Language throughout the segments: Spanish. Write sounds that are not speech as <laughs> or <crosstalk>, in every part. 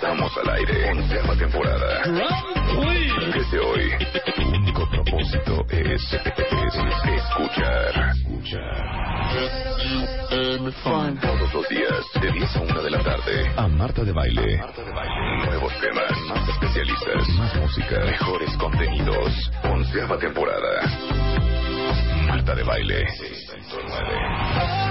Estamos al aire. Onceava temporada. Desde hoy, tu único propósito es, es escuchar. Todos los días, de 10 a 1 de la tarde. A Marta de Baile. Nuevos temas, más especialistas, más música, mejores contenidos. Onceava temporada. Marta de Baile. 609.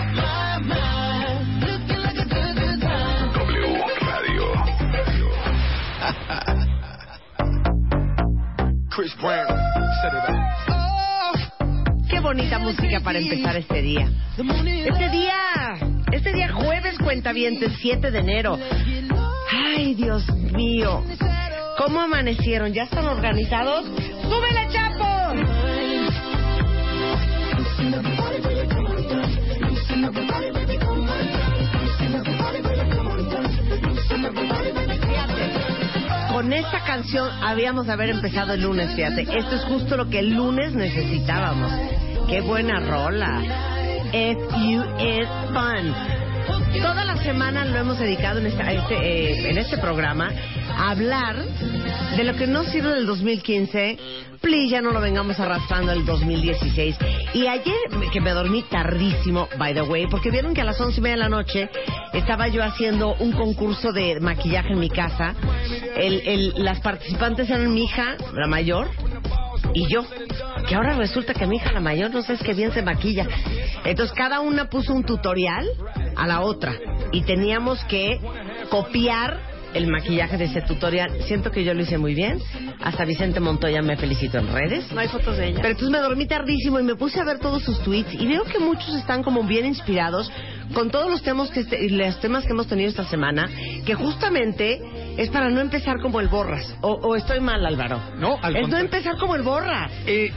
Qué bonita música para empezar este día. Este día, este día jueves cuentavientes, 7 de enero. Ay, Dios mío. ¿Cómo amanecieron? ¿Ya están organizados? ¡Súbele, Chapo! Con esta canción habíamos de haber empezado el lunes, fíjate. Esto es justo lo que el lunes necesitábamos. Qué buena rola. Is fun. Toda la semana lo hemos dedicado en este, este, eh, en este programa a hablar de lo que no sirve del 2015. Please, ya no lo vengamos arrastrando el 2016. Y ayer, que me dormí tardísimo, by the way, porque vieron que a las once y media de la noche estaba yo haciendo un concurso de maquillaje en mi casa. El, el, las participantes eran mi hija, la mayor, y yo. Que ahora resulta que mi hija la mayor no sé es que bien se maquilla. Entonces cada una puso un tutorial a la otra y teníamos que copiar el maquillaje de ese tutorial. Siento que yo lo hice muy bien. Hasta Vicente Montoya me felicito en redes. No hay fotos de ella. Pero entonces me dormí tardísimo y me puse a ver todos sus tweets y veo que muchos están como bien inspirados con todos los temas que este- los temas que hemos tenido esta semana, que justamente es para no empezar como el borras. O, o estoy mal, Álvaro. No, al Es no empezar como el borras. Eh,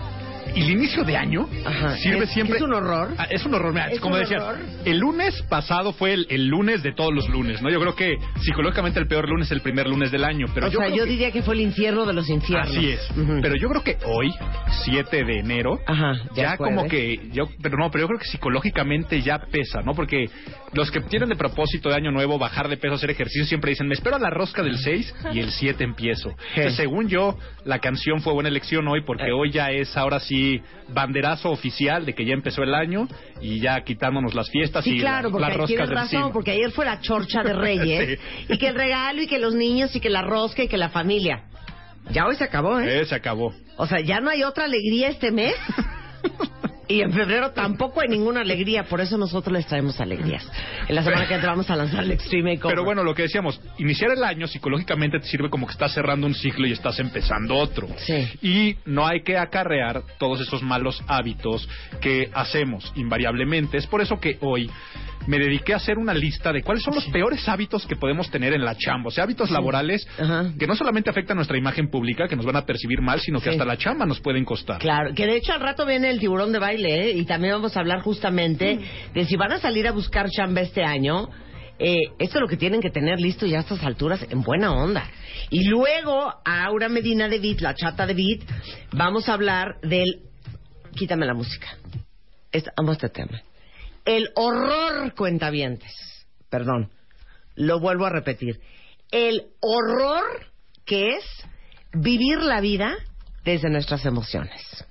el inicio de año Ajá. sirve Es- siempre. es un horror. Ah, es un horror, mira, Es como decías. horror. El lunes pasado fue el, el lunes de todos los lunes, ¿no? Yo creo que psicológicamente el peor lunes es el primer lunes del año. Pero o yo sea, yo que- diría que fue el infierno de los infiernos. Así es. Pero yo creo que hoy, 7 de enero, Ajá, ya como que yo pero no, pero yo creo que psicológicamente ya pesa, ¿no? Porque los que tienen de propósito de año nuevo bajar de peso, hacer ejercicio siempre dicen, "Me espero a la rosca del 6 y el 7 empiezo." <laughs> Entonces, según yo, la canción fue buena elección hoy porque Eh. hoy ya es ahora sí banderazo oficial de que ya empezó el año y ya quitándonos las fiestas Sí, y claro, la- las porque roscas tienes razón, porque ayer fue la chorcha de <laughs> Reyes y que el regalo y que los niños y que la rosca y que la familia. Ya hoy se acabó, ¿eh? Eh, se acabó. O sea, ya no hay otra alegría este mes. <laughs> Y en febrero tampoco hay ninguna alegría, por eso nosotros les traemos alegrías. En la semana que entra vamos a lanzar el Extreme. Pero bueno, lo que decíamos, iniciar el año psicológicamente te sirve como que estás cerrando un ciclo y estás empezando otro. Sí. Y no hay que acarrear todos esos malos hábitos que hacemos invariablemente. Es por eso que hoy me dediqué a hacer una lista de cuáles son los peores hábitos que podemos tener en la chamba. O sea, hábitos laborales Ajá. que no solamente afectan nuestra imagen pública, que nos van a percibir mal, sino que Sí. hasta la chamba nos pueden costar. Claro, que de hecho al rato viene el tiburón de baile, ¿eh? Y también vamos a hablar justamente de si van a salir a buscar chamba este año. Eh, esto es lo que tienen que tener listo ya a estas alturas en buena onda. Y luego, a Aura Medina de Beat, la chata de Beat, vamos a hablar del... Quítame la música. Esta- amo este tema. El horror cuentavientes. Perdón. Lo vuelvo a repetir. el horror que es vivir la vida desde nuestras emociones.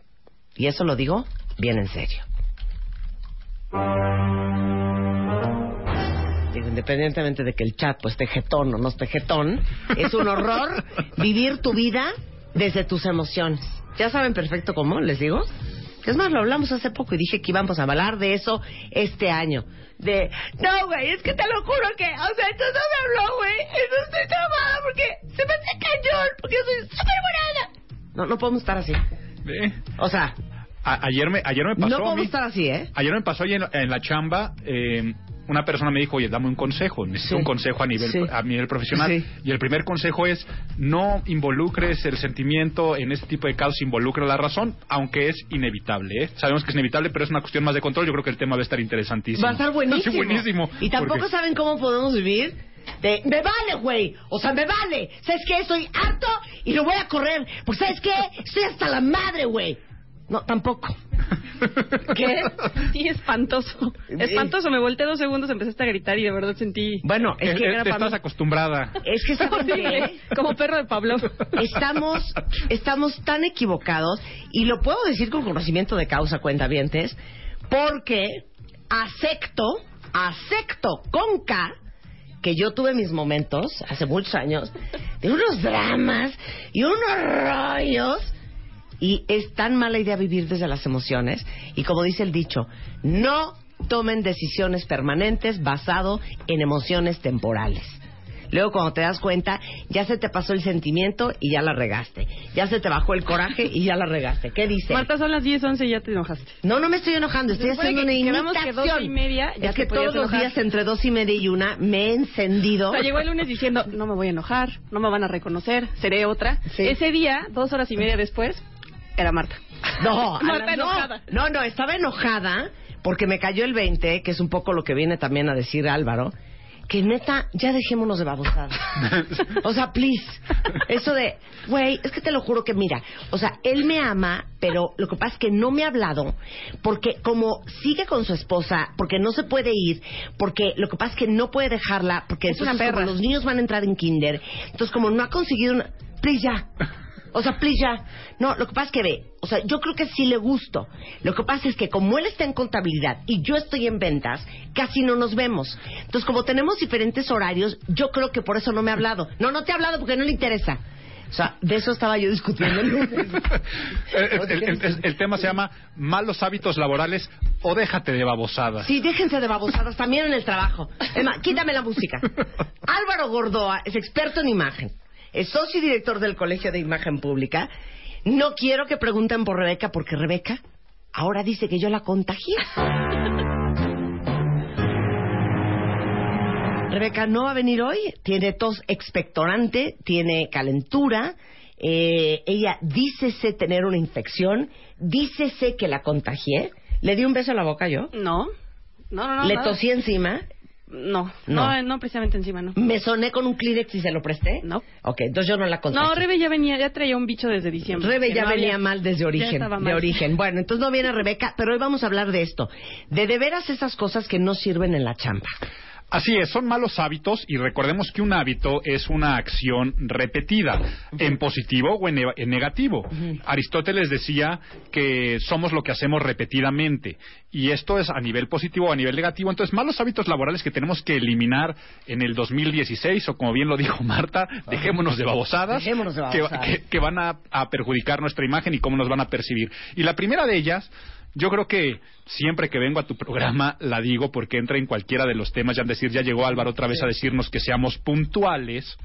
Y eso lo digo bien en serio. Digo, independientemente de que el chat pues esté jetón o no esté jetón, es un horror <laughs> vivir tu vida desde tus emociones. Ya saben perfecto cómo, les digo. Es más, lo hablamos hace poco y dije que íbamos a hablar de eso este año. De, no, güey, es que te lo juro que, o sea, esto no me habló, güey. No estoy trabada porque se me hace cañón, porque soy súper buena. No, no podemos estar así. Eh, O sea, a- ayer me ayer me pasó no a podemos mí. estar así, ¿eh? Ayer me pasó ahí en, en la chamba, eh, una persona me dijo, oye, dame un consejo, necesito Sí. un consejo a nivel, Sí. a nivel profesional. Sí. Y el primer consejo es, no involucres el sentimiento en este tipo de casos, involucra la razón, aunque es inevitable. ¿eh? Sabemos que es inevitable, pero es una cuestión más de control. Yo creo que el tema va a estar interesantísimo. Va a estar buenísimo. <laughs> Buenísimo. Y tampoco Porque- saben cómo podemos vivir. De, me vale, güey. O sea, me vale. ¿Sabes qué? Estoy harto y lo voy a correr. Pues, ¿sabes qué? Estoy hasta la madre, güey. No, tampoco. <laughs> ¿Qué? Sí, espantoso. Espantoso. Me volteé dos segundos, empezaste a gritar y de verdad sentí... Bueno, es Eh, que eh, era estás para mí. acostumbrada. Es que ¿saben Horrible. qué? Como perro de Pablo. Estamos, estamos tan equivocados y lo puedo decir con conocimiento de causa, cuentavientes, porque acepto, acepto con K que yo tuve mis momentos hace muchos años de unos dramas y unos rollos y es tan mala idea vivir desde las emociones y como dice el dicho, no tomen decisiones permanentes basado en emociones temporales. Luego cuando te das cuenta, ya se te pasó el sentimiento y ya la regaste. Ya se te bajó el coraje y ya la regaste. ¿Qué dice? Marta, son las 10, 11 y ya te enojaste. No, no me estoy enojando, estoy haciendo que una que imitación. doce y media ya es que todos los días entre dos y media y una me he encendido. O sea, llegó el lunes diciendo, no me voy a enojar, no me van a reconocer, seré otra. Sí. Ese día, dos horas y media después, era Marta. No, <laughs> Marta no, enojada. No, no, estaba enojada porque me cayó el 20, que es un poco lo que viene también a decir Álvaro, que neta, ya dejémonos de babosadas. <laughs> o sea, please. Eso de, güey, es que te lo juro que mira, o sea, él me ama, pero lo que pasa es que no me ha hablado porque como sigue con su esposa, porque no se puede ir, porque lo que pasa es que no puede dejarla, porque Es una perra. los niños van a entrar en kinder, entonces como no ha conseguido una... Please, ya. O sea, please ya. No, lo que pasa es que ve, o sea, yo creo que sí le gusto. Lo que pasa es que como él está en contabilidad y yo estoy en ventas, casi no nos vemos. Entonces, como tenemos diferentes horarios, yo creo que por eso no me ha hablado. No, no te ha hablado porque no le interesa. O sea, de eso estaba yo discutiendo <laughs> el el, el- el- el tema se llama malos hábitos laborales o déjate de babosadas. Sí, déjense de babosadas también en el trabajo. Emma, quítame la música. <laughs> Álvaro Gordoa es experto en imagen. Es socio y director del Colegio de Imagen Pública. No quiero que pregunten por Rebeca porque Rebeca ahora dice que yo la contagié. <laughs> Rebeca no va a venir hoy. Tiene tos expectorante, tiene calentura. eh, ella dícese tener una infección. Dícese que la contagié. Le di un beso en la boca yo. No, no, no, no. Le nada. tosí encima. No, No. no, no, precisamente encima, no. Me soné con un Kleenex y se lo presté. No. Ok, entonces yo no la contagié. No, Rebe ya venía, ya traía un bicho desde diciembre. Rebe ya no venía había- mal desde ya origen, de origen. Bueno, entonces no viene Rebeca, pero hoy vamos a hablar de esto, de de veras esas cosas que no sirven en la chamba. Así es, son malos hábitos y recordemos que un hábito es una acción repetida, en positivo o en, ne- en negativo. Aristóteles decía que somos lo que hacemos repetidamente y esto es a nivel positivo o a nivel negativo. Entonces, malos hábitos laborales que tenemos que eliminar en el 2016 o como bien lo dijo Marta, dejémonos de babosadas, Dejémonos de que- babosadas. que, que van a, a perjudicar nuestra imagen y cómo nos van a percibir. Y la primera de ellas yo creo que siempre que vengo a tu programa la digo porque entra en cualquiera de los temas, ya decir, ya llegó Álvaro otra vez a decirnos que seamos puntuales,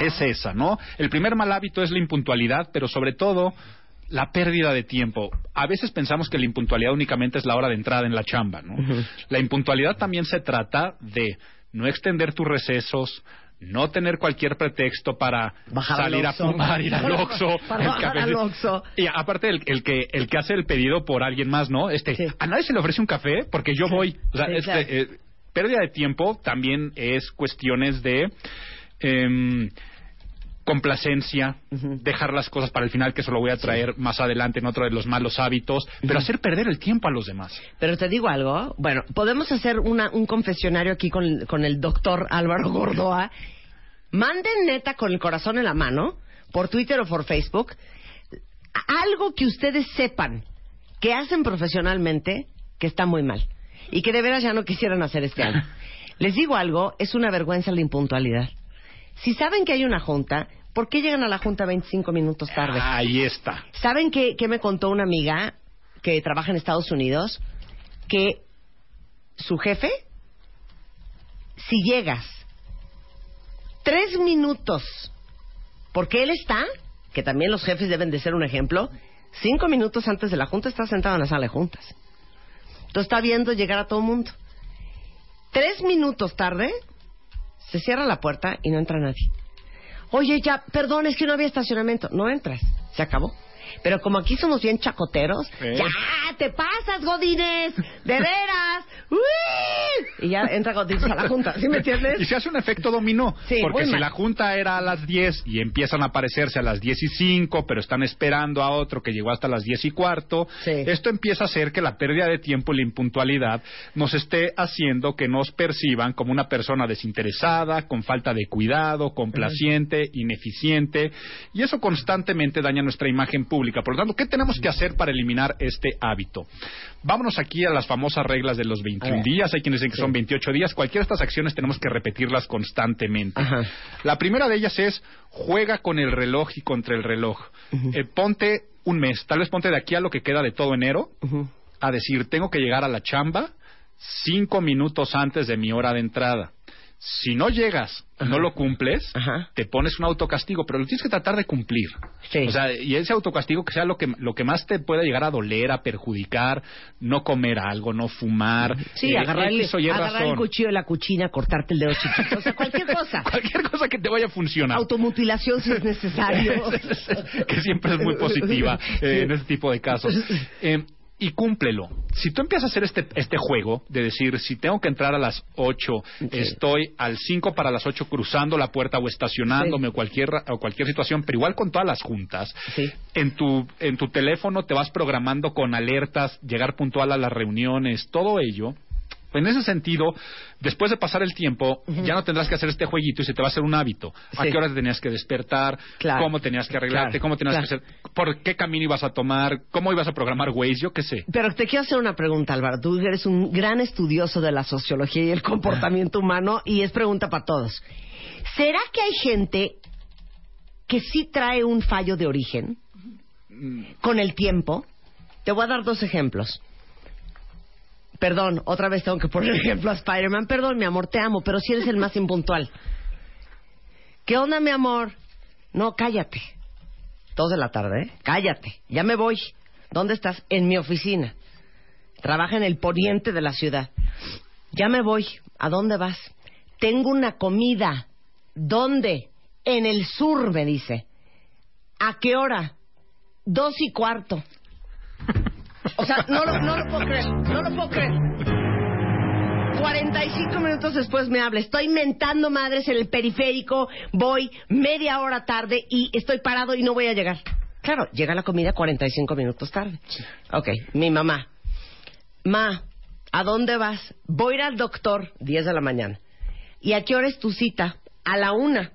es esa, ¿no? El primer mal hábito es la impuntualidad, pero sobre todo la pérdida de tiempo. A veces pensamos que la impuntualidad únicamente es la hora de entrada en la chamba, ¿no? La impuntualidad también se trata de no extender tus recesos, no tener cualquier pretexto para Bajar salir a fumar, ir al <laughs> Oxxo, y aparte el, el que el que hace el pedido por alguien más, ¿no? Este, Sí. a nadie se le ofrece un café porque yo voy. O sea, Sí, este, claro. eh, pérdida de tiempo también es cuestiones de em, complacencia, dejar las cosas para el final, que eso lo voy a traer más adelante en otro de los malos hábitos, pero hacer perder el tiempo a los demás. Pero te digo algo, bueno, podemos hacer una, un confesionario aquí con, con el doctor Álvaro Gordoa. Manden neta con el corazón en la mano, por Twitter o por Facebook, algo que ustedes sepan que hacen profesionalmente que está muy mal y que de veras ya no quisieran hacer este año. <laughs> Les digo algo, es una vergüenza la impuntualidad. Si saben que hay una junta, ¿por qué llegan a la junta 25 minutos tarde? Ahí está. ¿Saben qué, qué me contó una amiga que trabaja en Estados Unidos? Que su jefe, si llegas tres minutos, porque él está, que también los jefes deben de ser un ejemplo, cinco minutos antes de la junta está sentado en la sala de juntas. Entonces está viendo llegar a todo el mundo. Tres minutos tarde, se cierra la puerta y no entra nadie. Oye, ya, perdón, es que no había estacionamiento. No entras, se acabó. Pero como aquí somos bien chacoteros, ¿Eh? ya te pasas, Godines, de veras. <laughs> ¡Uy! Y ya entra Godines a la junta, ¿sí me entiendes? Y se hace un efecto dominó. Sí, porque si mal. la junta era a las 10 y empiezan a aparecerse a las 10 y 5, pero están esperando a otro que llegó hasta las 10 y cuarto, Sí. esto empieza a hacer que la pérdida de tiempo y la impuntualidad nos esté haciendo que nos perciban como una persona desinteresada, con falta de cuidado, complaciente, ineficiente, y eso constantemente daña nuestra imagen pública. Por lo tanto, ¿qué tenemos que hacer para eliminar este hábito? Vámonos aquí a las famosas reglas de los 21 A ver. días. Hay quienes dicen que Sí. son 28 días. Cualquiera de estas acciones tenemos que repetirlas constantemente. Ajá. La primera de ellas es juega con el reloj y contra el reloj. Eh, ponte un mes, tal vez ponte de aquí a lo que queda de todo enero, a decir, tengo que llegar a la chamba cinco minutos antes de mi hora de entrada. Si no llegas, y no Ajá. lo cumples, Ajá. te pones un autocastigo, pero lo tienes que tratar de cumplir. Sí. O sea, y ese autocastigo que sea lo que, lo que más te pueda llegar a doler, a perjudicar, no comer algo, no fumar. Sí, eh, agarrar, el, agarrar el cuchillo de la cuchina, cortarte el dedo chiquito, o sea, cualquier cosa. <laughs> Cualquier cosa que te vaya a funcionar. Automutilación si es necesario. <laughs> que siempre es muy positiva eh, en este tipo de casos. Eh, <laughs> y cúmplelo. Si tú empiezas a hacer este, este juego de decir, si tengo que entrar a las 8, estoy al 5 para las 8 cruzando la puerta o estacionándome o, cualquier, o cualquier situación, pero igual con todas las juntas, Sí. en, tu, en tu teléfono te vas programando con alertas, llegar puntual a las reuniones, todo ello. En ese sentido, después de pasar el tiempo, ya no tendrás que hacer este jueguito y se te va a hacer un hábito. ¿A qué hora te tenías que despertar? Claro. ¿Cómo tenías que arreglarte? Claro, ¿Cómo tenías claro. que hacer? ¿Por qué camino ibas a tomar? ¿Cómo ibas a programar Waze? Yo qué sé. Pero te quiero hacer una pregunta, Álvaro. Tú eres un gran estudioso de la sociología y el comportamiento humano y es pregunta para todos. ¿Será que hay gente que sí trae un fallo de origen con el tiempo? Te voy a dar dos ejemplos. Perdón, otra vez tengo que poner <laughs> ejemplo a Spider-Man. Perdón, mi amor, te amo, pero si eres el más impuntual. ¿Qué onda, mi amor? No, cállate. Dos de la tarde, ¿eh? Cállate. Ya me voy. ¿Dónde estás? En mi oficina. Trabaja en el poniente de la ciudad. Ya me voy. ¿A dónde vas? Tengo una comida. ¿Dónde? En el sur, me dice. ¿A qué hora? Dos y cuarto. O sea, no lo, no lo puedo creer. No lo puedo creer. 45 minutos después me habla. Estoy mentando madres en el periférico. Voy media hora tarde y estoy parado y no voy a llegar. Claro, llega la comida 45 minutos tarde. Ok, mi mamá. Ma, ¿a dónde vas? Voy a ir al doctor, 10 de la mañana. ¿Y a qué hora es tu cita? A la una.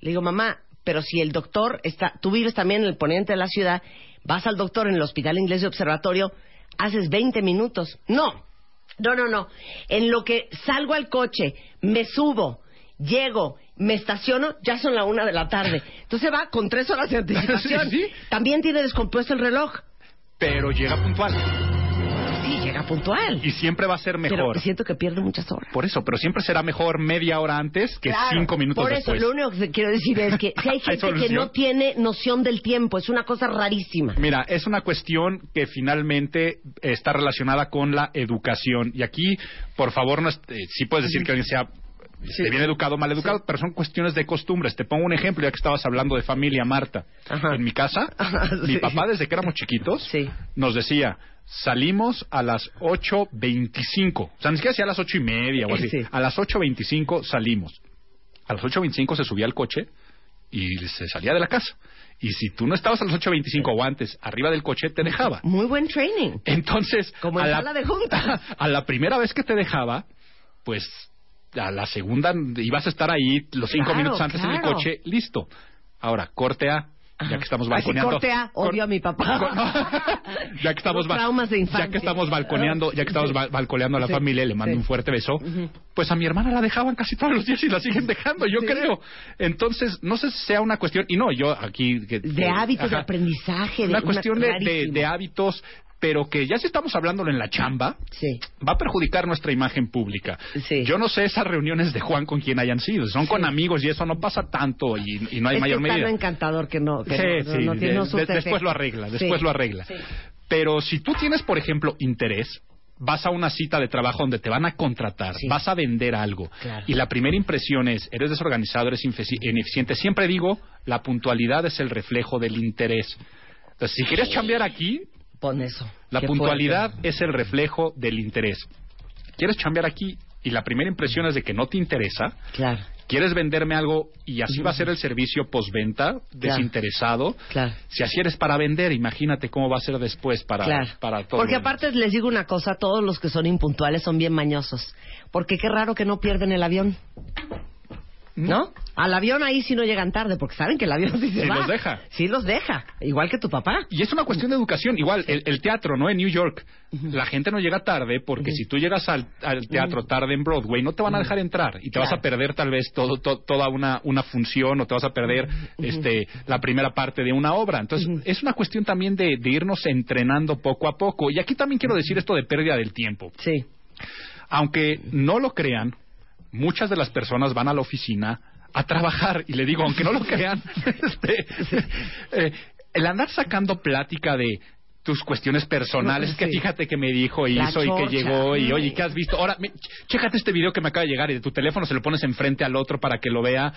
Le digo, mamá, pero si el doctor está, tú vives también en el poniente de la ciudad, vas al doctor en el Hospital Inglés de Observatorio, haces 20 minutos. No, no, no, no. En lo que salgo al coche, me subo, llego, me estaciono, ya son la una de la tarde. Entonces va con tres horas de <laughs> anticipación. Sí, sí. También tiene descompuesto el reloj. Pero llega puntual. Sí, llega puntual. Y siempre va a ser Pero mejor. siento que pierde muchas horas. Por eso, pero siempre será mejor media hora antes que Claro, cinco minutos Por después. eso, lo único que quiero decir es que si <laughs> hay ¿Hay gente que no tiene noción del tiempo, es una cosa rarísima. Mira, es una cuestión que finalmente está relacionada con la educación. Y aquí, por favor, no es- eh, sí puedes decir que alguien sea bien educado o mal educado, pero son cuestiones de costumbres. Te pongo un ejemplo, ya que estabas hablando de familia, Marta. Ajá. En mi casa, Ajá, <laughs> mi papá, desde que éramos chiquitos, nos decía, salimos a las 8.25. O sea, ni siquiera decía a las ocho y media o así. Sí. A las 8.25 salimos. A las 8.25 se subía al coche y se salía de la casa. Y si tú no estabas a las 8.25 o antes arriba del coche, te dejaba. Muy buen training. Entonces, Como a en la, de <laughs> a la primera vez que te dejaba, pues a la segunda ibas a estar ahí los cinco Claro, minutos antes en el coche, listo. Ahora, corte A, ya que estamos Así balconeando. corte A, odio a mi papá. <laughs> <laughs> Ya que estamos traumas de infancia. ya que estamos balconeando, ya que estamos ba- balconeando a la Sí, familia, le mando sí. un fuerte beso. Pues a mi hermana la dejaban casi todos los días y la siguen dejando, yo creo. Entonces, no sé si sea una cuestión y no, yo aquí que- De hábitos de aprendizaje. de una cuestión de, de- de hábitos, pero que ya si estamos hablándolo en la chamba, Sí. va a perjudicar nuestra imagen pública. Sí. Yo no sé esas reuniones de Juan con quien hayan sido, son con amigos y eso no pasa tanto y, y no hay es mayor que es tan medida. encantador que no, que Sí, no, sí, no tiene de- después lo arregla, después lo arregla. Pero si tú tienes, por ejemplo, interés, vas a una cita de trabajo donde te van a contratar, Sí. vas a vender algo, Claro. y la primera impresión es, eres desorganizado, eres ineficiente. Siempre digo, la puntualidad es el reflejo del interés. Entonces, si quieres chambear aquí, Pon eso. la puntualidad fuerte. es el reflejo del interés. ¿Quieres chambear aquí? Y la primera impresión es de que no te interesa, Claro, quieres venderme algo y así va a ser el servicio postventa, desinteresado. claro. Si así eres para vender, imagínate cómo va a ser después para, Claro. para todo. Porque aparte les digo una cosa, todos los que son impuntuales son bien mañosos. Porque qué raro que no pierden el avión. ¿No? Al avión ahí sí no llegan tarde, porque saben que el avión sí se Sí va. los deja. Sí los deja, igual que tu papá. Y es una cuestión de educación. Igual, el, el teatro, ¿no? En New York, la gente no llega tarde porque si tú llegas al, al teatro tarde en Broadway, no te van a dejar entrar y te vas a perder tal vez todo, to- toda una, una función o te vas a perder este, la primera parte de una obra. Entonces, es una cuestión también de, de irnos entrenando poco a poco. Y aquí también quiero decir esto de pérdida del tiempo. Sí. Aunque no lo crean, muchas de las personas van a la oficina a trabajar y le digo, aunque no lo crean, <laughs> este, eh, el andar sacando plática de tus cuestiones personales, No, que fíjate que me dijo y hizo y que llegó y oye, ¿qué has visto? Ahora, me- chécate este video que me acaba de llegar y de tu teléfono se lo pones enfrente al otro para que lo vea.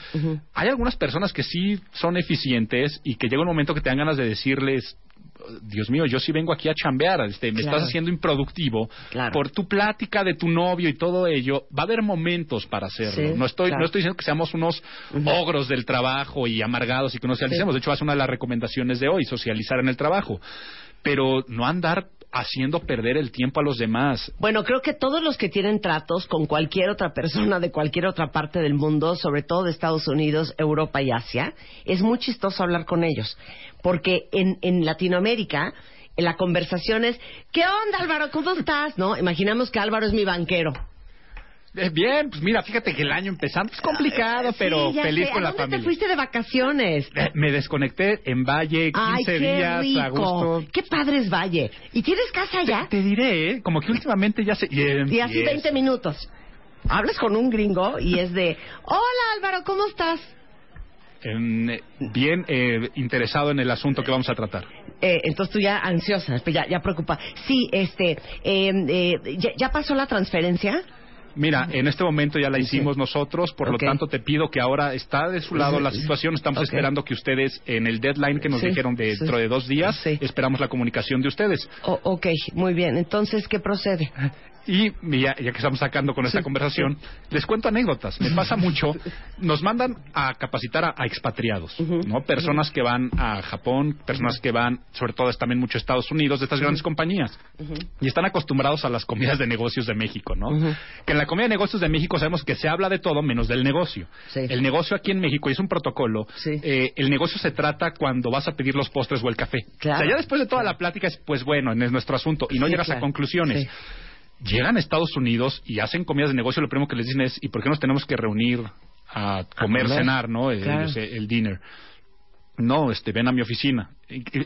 Hay algunas personas que sí son eficientes y que llega un momento que te dan ganas de decirles, Dios mío, yo sí vengo aquí a chambear, este, me Claro. estás haciendo improductivo Claro. por tu plática de tu novio y todo ello, va a haber momentos para hacerlo. Sí, no estoy claro. no estoy diciendo que seamos unos ogros del trabajo y amargados y que no socialicemos. De hecho, es una de las recomendaciones de hoy, socializar en el trabajo. Pero no andar haciendo perder el tiempo a los demás. Bueno, creo que todos los que tienen tratos con cualquier otra persona de cualquier otra parte del mundo, sobre todo de Estados Unidos, Europa y Asia, es muy chistoso hablar con ellos. Porque en, en Latinoamérica, en la conversación es, ¿qué onda Álvaro? ¿Cómo estás? ¿No? Imaginamos que Álvaro es mi banquero. Eh, bien, pues mira, fíjate que el año empezando es complicado, pero Sí, ya feliz sé. con ¿A la dónde familia. te fuiste de vacaciones? Eh, me desconecté en Valle 15 Ay, qué días rico. a gusto. Qué padre es Valle. ¿Y tienes casa allá? Te diré, ¿eh? como que últimamente ya se... Y así 20 minutos. Hablas con un gringo y es de, hola Álvaro, ¿cómo estás? Em, eh, bien eh, interesado en el asunto que vamos a tratar. Eh, entonces tú ya ansiosa, pues ya, ya preocupa. Sí, este, eh, eh, ¿ya, ya pasó la transferencia? Mira, en este momento ya la hicimos nosotros, por lo tanto te pido que ahora está de su lado la situación. Estamos esperando que ustedes, en el deadline que nos Sí, dijeron de- sí. dentro de dos días, Sí. esperamos la comunicación de ustedes. O- ok, muy bien. Entonces, ¿qué procede? Y ya, ya que estamos sacando con esta conversación, les cuento anécdotas. Me pasa mucho. Nos mandan a capacitar a, a expatriados, ¿no? Personas que van a Japón, personas que van, sobre todo también mucho a Estados Unidos, de estas grandes compañías. Y están acostumbrados a las comidas de negocios de México, ¿no? Que en la comida de negocios de México sabemos que se habla de todo menos del negocio. Sí. El negocio aquí en México, es un protocolo, Sí. eh, el negocio se trata cuando vas a pedir los postres o el café. Claro. O sea, ya después de toda la plática es, pues bueno, es nuestro asunto, y no Sí, llegas claro. a conclusiones llegan a Estados Unidos y hacen comidas de negocio, lo primero que les dicen es, ¿y por qué nos tenemos que reunir a comer, comer. cenar, no? El, Claro. el- el dinner. No, este, ven a mi oficina.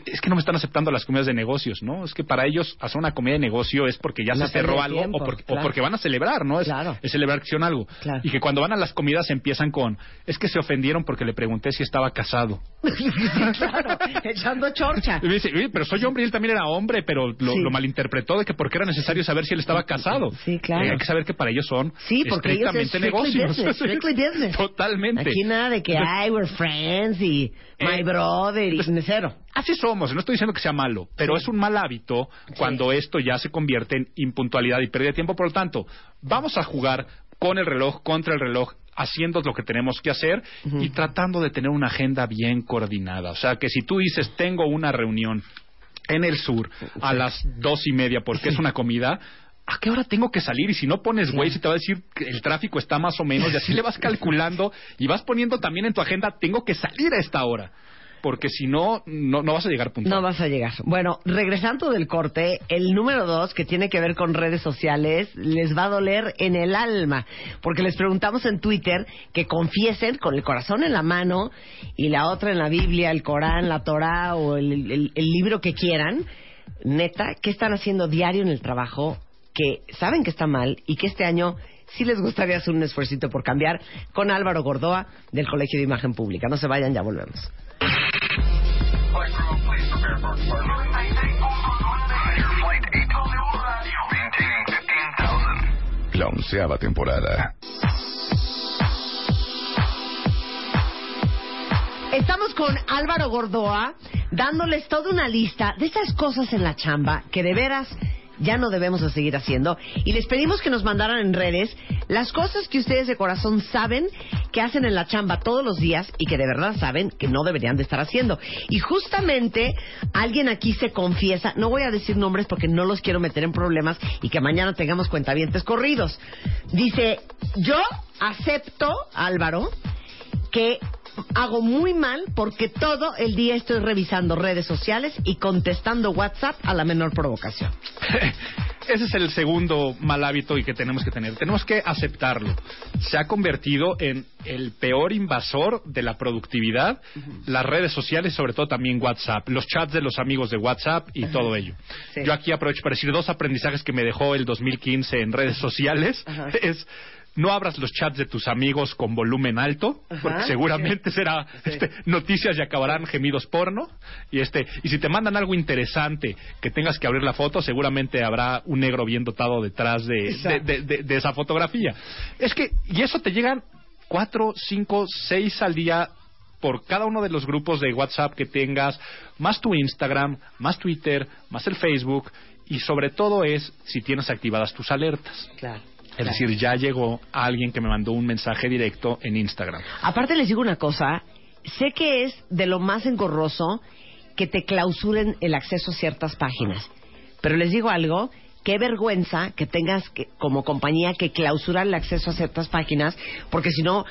Es que no me están aceptando las comidas de negocios, ¿no? Es que para ellos hacer una comida de negocio es porque ya se cerró algo tiempo, o, porque, o porque van a celebrar, ¿no? Es, Claro. es hicieron algo. Claro. Y que cuando van a las comidas empiezan con, es que se ofendieron porque le pregunté si estaba casado. <laughs> claro, echando chorcha. Y me dice, "Oye, pero soy hombre y él también era hombre, pero lo, Sí. lo malinterpretó de que porque era necesario saber si él estaba casado. Sí, claro. Eh, hay que saber que para ellos son Sí, porque estrictamente negocios. business. <laughs> Totalmente. Aquí nada de que, ay, we're friends y my Eh, brother y cero. Así somos, no estoy diciendo que sea malo, pero es un mal hábito cuando esto ya se convierte en impuntualidad y pérdida de tiempo. Por lo tanto, vamos a jugar con el reloj, contra el reloj, haciendo lo que tenemos que hacer y tratando de tener una agenda bien coordinada. O sea, que si tú dices, tengo una reunión en el sur a las dos y media porque es una comida, ¿a qué hora tengo que salir? Y si no pones Waze, te va a decir que el tráfico está más o menos, y así le vas <laughs> calculando y vas poniendo también en tu agenda, tengo que salir a esta hora. Porque si no, no, no vas a llegar puntual. No vas a llegar. Bueno, regresando del corte, el número dos, que tiene que ver con redes sociales, les va a doler en el alma. Porque les preguntamos en Twitter que confiesen con el corazón en la mano y la otra en la Biblia, el Corán, la Torah o el, el- el libro que quieran. Neta, ¿qué están haciendo diario en el trabajo que saben que está mal y que este año sí les gustaría hacer un esfuercito por cambiar con Álvaro Gordoa del Colegio de Imagen Pública? No se vayan, ya volvemos. La onceava temporada. Estamos con Álvaro Gordoa dándoles toda una lista de esas cosas en la chamba que de veras ya no debemos de seguir haciendo y les pedimos que nos mandaran en redes las cosas que ustedes de corazón saben que hacen en la chamba todos los días y que de verdad saben que no deberían de estar haciendo. Y justamente alguien aquí se confiesa, no voy a decir nombres porque no los quiero meter en problemas y que mañana tengamos cuentavientes corridos. Dice, yo acepto, Álvaro, que hago muy mal porque todo el día estoy revisando redes sociales y contestando WhatsApp a la menor provocación. <laughs> Ese es el segundo mal hábito y que tenemos que tener. Tenemos que aceptarlo. Se ha convertido en el peor invasor de la productividad, las redes sociales, sobre todo también WhatsApp, los chats de los amigos de WhatsApp y todo ello. Sí. Yo aquí aprovecho para decir dos aprendizajes que me dejó el 2015 en redes sociales. <laughs> Es no abras los chats de tus amigos con volumen alto, Ajá, porque seguramente será este, noticias y acabarán gemidos porno. Y este, y si te mandan algo interesante que tengas que abrir la foto, seguramente habrá un negro bien dotado detrás de, de, Exacto. de- de- de esa fotografía. Es que, y eso te llegan cuatro, cinco, seis al día por cada uno de los grupos de WhatsApp que tengas, más tu Instagram, más Twitter, más el Facebook, y sobre todo es si tienes activadas tus alertas. Claro. Es decir, ya llegó alguien que me mandó un mensaje directo en Instagram. Aparte les digo una cosa, sé que es de lo más engorroso que te clausuren el acceso a ciertas páginas, pero les digo algo, qué vergüenza que tengas que, como compañía que clausurar el acceso a ciertas páginas, porque si no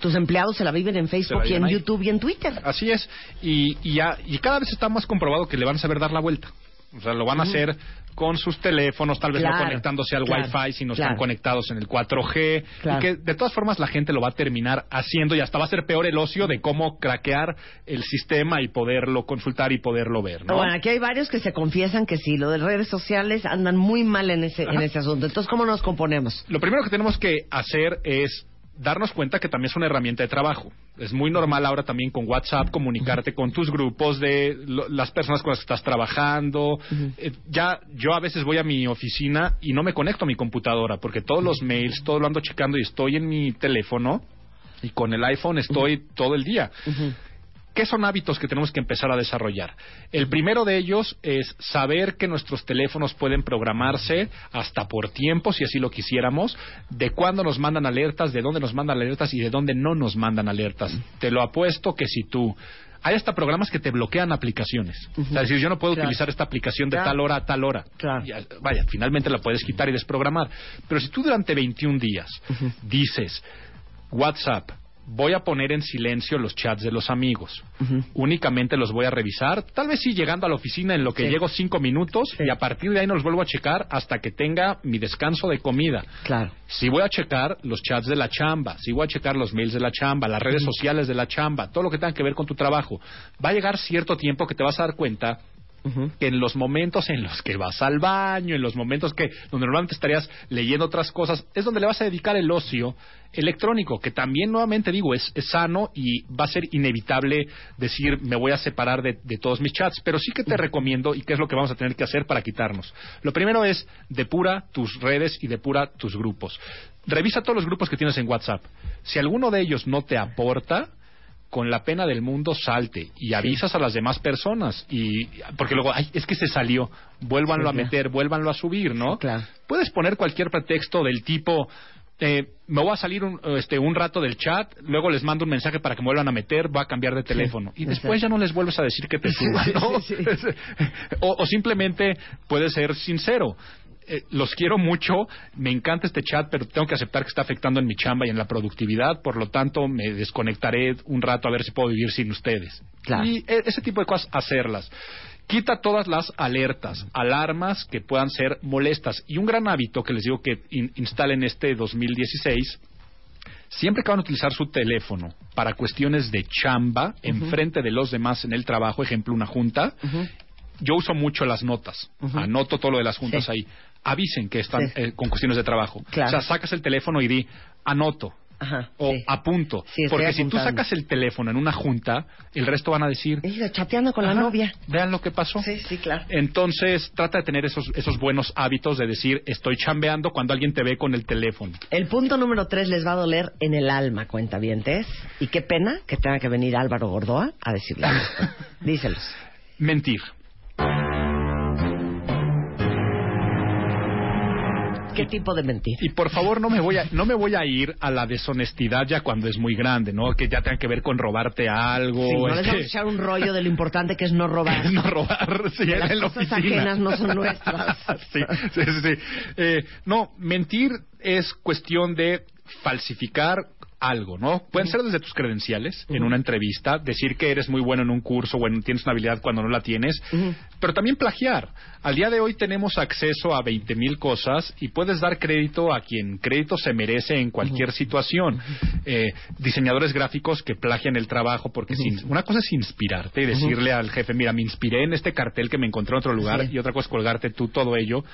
tus empleados se la viven en Facebook y en ahí. YouTube y en Twitter. Así es. Y, y, ya, y cada vez está más comprobado que le van a saber dar la vuelta. O sea, lo van a hacer con sus teléfonos, tal vez Claro, no conectándose al claro, Wi-Fi, sino claro. están conectados en el 4G. Claro. Y que de todas formas la gente lo va a terminar haciendo y hasta va a ser peor el ocio de cómo craquear el sistema y poderlo consultar y poderlo ver, ¿no? Bueno, aquí hay varios que se confiesan que sí, lo de redes sociales andan muy mal en ese, en ese asunto. Entonces, ¿cómo nos componemos? Lo primero que tenemos que hacer es darnos cuenta que también es una herramienta de trabajo. Es muy normal ahora también con WhatsApp comunicarte con tus grupos de lo- las personas con las que estás trabajando. Eh, ya yo a veces voy a mi oficina y no me conecto a mi computadora porque todos los mails, todo lo ando checando y estoy en mi teléfono y con el iPhone estoy todo el día. ¿Qué son hábitos que tenemos que empezar a desarrollar? El primero de ellos es saber que nuestros teléfonos pueden programarse hasta por tiempo, si así lo quisiéramos, de cuándo nos mandan alertas, de dónde nos mandan alertas y de dónde no nos mandan alertas. Te lo apuesto que si tú... Hay hasta programas que te bloquean aplicaciones. O sea, es decir, yo no puedo Claro. utilizar esta aplicación de Claro. tal hora a tal hora. Claro. Vaya, finalmente la puedes quitar y desprogramar. Pero si tú durante 21 días dices, WhatsApp, voy a poner en silencio los chats de los amigos. Únicamente los voy a revisar. Tal vez sí llegando a la oficina en lo que Sí. llego cinco minutos Sí. y a partir de ahí no los vuelvo a checar hasta que tenga mi descanso de comida. Claro. Sí voy a checar los chats de la chamba, sí voy a checar los mails de la chamba, las redes sociales de la chamba, todo lo que tenga que ver con tu trabajo. Va a llegar cierto tiempo que te vas a dar cuenta que en los momentos en los que vas al baño, en los momentos que donde normalmente estarías leyendo otras cosas, es donde le vas a dedicar el ocio electrónico, que también nuevamente digo es, es sano y va a ser inevitable decir me voy a separar de, de todos mis chats, pero sí que te recomiendo y qué es lo que vamos a tener que hacer para quitarnos. Lo primero es depura tus redes y depura tus grupos. Revisa todos los grupos que tienes en WhatsApp. Si alguno de ellos no te aporta, con la pena del mundo salte y avisas a las demás personas y porque luego ay es que se salió vuélvanlo Sí, a meter vuélvanlo a subir no Sí, claro. puedes poner cualquier pretexto del tipo eh, me voy a salir un, este, un rato del chat, luego les mando un mensaje para que me vuelvan a meter, voy a cambiar de teléfono. y después ya no les vuelves a decir que te suban, ¿no? sí, sí. <laughs> o, o simplemente puedes ser sincero. Eh, los quiero mucho, me encanta este chat, pero tengo que aceptar que está afectando en mi chamba y en la productividad, por lo tanto me desconectaré un rato a ver si puedo vivir sin ustedes. Claro. Y e- ese tipo de cosas, hacerlas. Quita todas las alertas, alarmas que puedan ser molestas. Y un gran hábito que les digo que in- instalen este 2016 siempre que van a utilizar su teléfono para cuestiones de chamba enfrente de los demás en el trabajo, ejemplo, una junta, yo uso mucho las notas. Anoto todo lo de las juntas Sí. ahí. Avisen que están Sí. eh, con cuestiones de trabajo. Claro. O sea, sacas el teléfono y di, anoto. Ajá, O sí. apunto. Sí, Porque si tú sacas el teléfono en una junta, el resto van a decir, He ido chateando con la "Ajá, novia. Vean lo que pasó. Sí, sí, claro. Entonces, trata de tener esos, esos buenos hábitos de decir, estoy chambeando cuando alguien te ve con el teléfono. El punto número tres les va a doler en el alma, cuentavientes. Y qué pena que tenga que venir Álvaro Gordoa a decirles esto. <laughs> Díselos. Mentir. ¿Qué tipo de mentir? Y por favor no me voy a no me voy a ir a la deshonestidad ya cuando es muy grande, ¿no? Que ya tenga que ver con robarte algo, Sí, no les vamos a echar un rollo de lo importante que es no robar. <laughs> no robar, sí, Las en la cosas oficina. ajenas no son nuestras. sí, <laughs> sí, sí, sí. Eh, no, mentir es cuestión de falsificar algo, ¿no? Pueden ser desde tus credenciales en una entrevista, decir que eres muy bueno en un curso o en- tienes una habilidad cuando no la tienes, pero también plagiar. Al día de hoy tenemos acceso a 20 mil cosas y puedes dar crédito a quien crédito se merece en cualquier situación. Eh, diseñadores gráficos que plagian el trabajo porque sin- una cosa es inspirarte y decirle al jefe, mira, me inspiré en este cartel que me encontré en otro lugar Sí. y otra cosa es colgarte tú todo ello.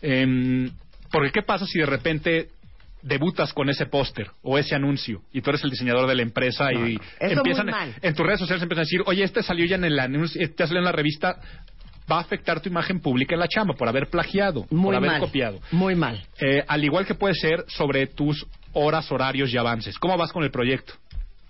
Em, porque ¿qué pasa si de repente debutas con ese póster o ese anuncio y tú eres el diseñador de la empresa y Eso empiezan muy mal. en tus redes sociales empiezan a decir, oye, este salió ya en el anuncio, este salió en la revista, va a afectar tu imagen pública en la chamba por haber plagiado, Muy por haber mal. copiado. Muy mal. Eh, al igual que puede ser sobre tus horas, horarios y avances. ¿Cómo vas con el proyecto?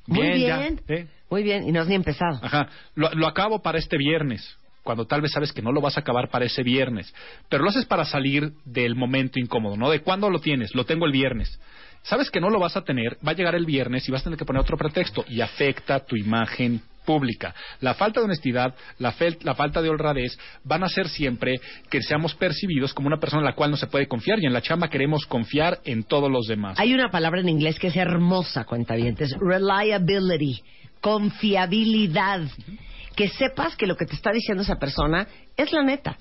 Muy ya, bien. ¿eh? Muy bien. Y no has ni empezado. Ajá. Lo, lo acabo para este viernes, cuando tal vez sabes que no lo vas a acabar para ese viernes. Pero lo haces para salir del momento incómodo, ¿no? De cuándo lo tienes, lo tengo el viernes. Sabes que no lo vas a tener, va a llegar el viernes y vas a tener que poner otro pretexto y afecta tu imagen pública. La falta de honestidad, la, fel- la falta de honradez van a hacer siempre que seamos percibidos como una persona en la cual no se puede confiar y en la chamba queremos confiar en todos los demás. Hay una palabra en inglés que es hermosa, cuentavientes. Reliability. Confiabilidad. Que sepas que lo que te está diciendo esa persona es la neta.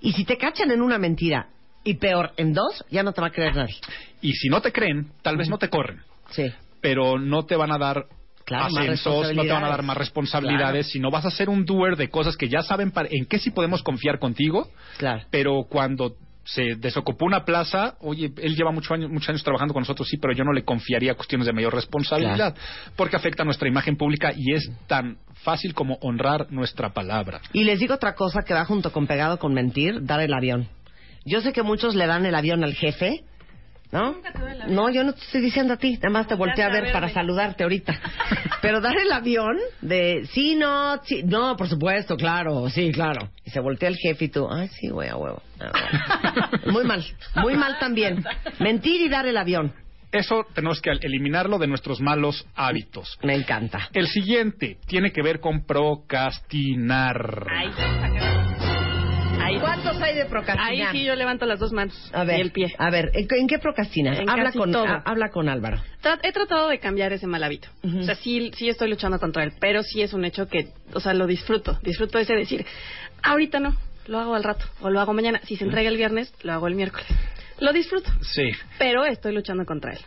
Y si te cachan en una mentira y peor en dos, ya no te va a creer nadie. Y si no te creen, tal vez no te corren. Sí. pero no te van a dar Claro, ascensos, no te van a dar responsabilidades. más responsabilidades, sino vas a ser un doer de cosas que ya saben para- en qué sí podemos confiar contigo, Claro. pero cuando se desocupó una plaza, oye, él lleva muchos años, muchos años trabajando con nosotros, sí, pero yo no le confiaría cuestiones de mayor responsabilidad, porque afecta nuestra imagen pública y es tan fácil como honrar nuestra palabra. Y les digo otra cosa que va junto con pegado con mentir, dar el avión. Yo sé que muchos le dan el avión al jefe, ¿no? Nunca te doy el avión. No, yo no te estoy diciendo a ti, nada más te volteé a ver para saludarte ahorita. <laughs> Pero dar el avión de, sí, no, sí, no, por supuesto, claro, sí, claro. Y se voltea el jefe y tú, ay, sí, güey, a huevo. Ah. <laughs> Muy mal, muy mal también. Mentir y dar el avión. Eso tenemos que eliminarlo de nuestros malos hábitos. Me encanta. El siguiente tiene que ver con procrastinar. Ahí está. Ahí, ¿Cuántos hay de procrastinar? ahí sí yo levanto las dos manos A ver, y el pie. a ver, ¿en, qué- en qué procrastinas? En habla casi con, todo. ha- habla con Álvaro. He tratado de cambiar ese mal hábito. O sea, sí, sí estoy luchando contra él, pero sí es un hecho que, o sea, lo disfruto. Disfruto ese decir, ahorita no, lo hago al rato, o lo hago mañana. Si se entrega el viernes, lo hago el miércoles. Lo disfruto, Sí. pero estoy luchando contra él.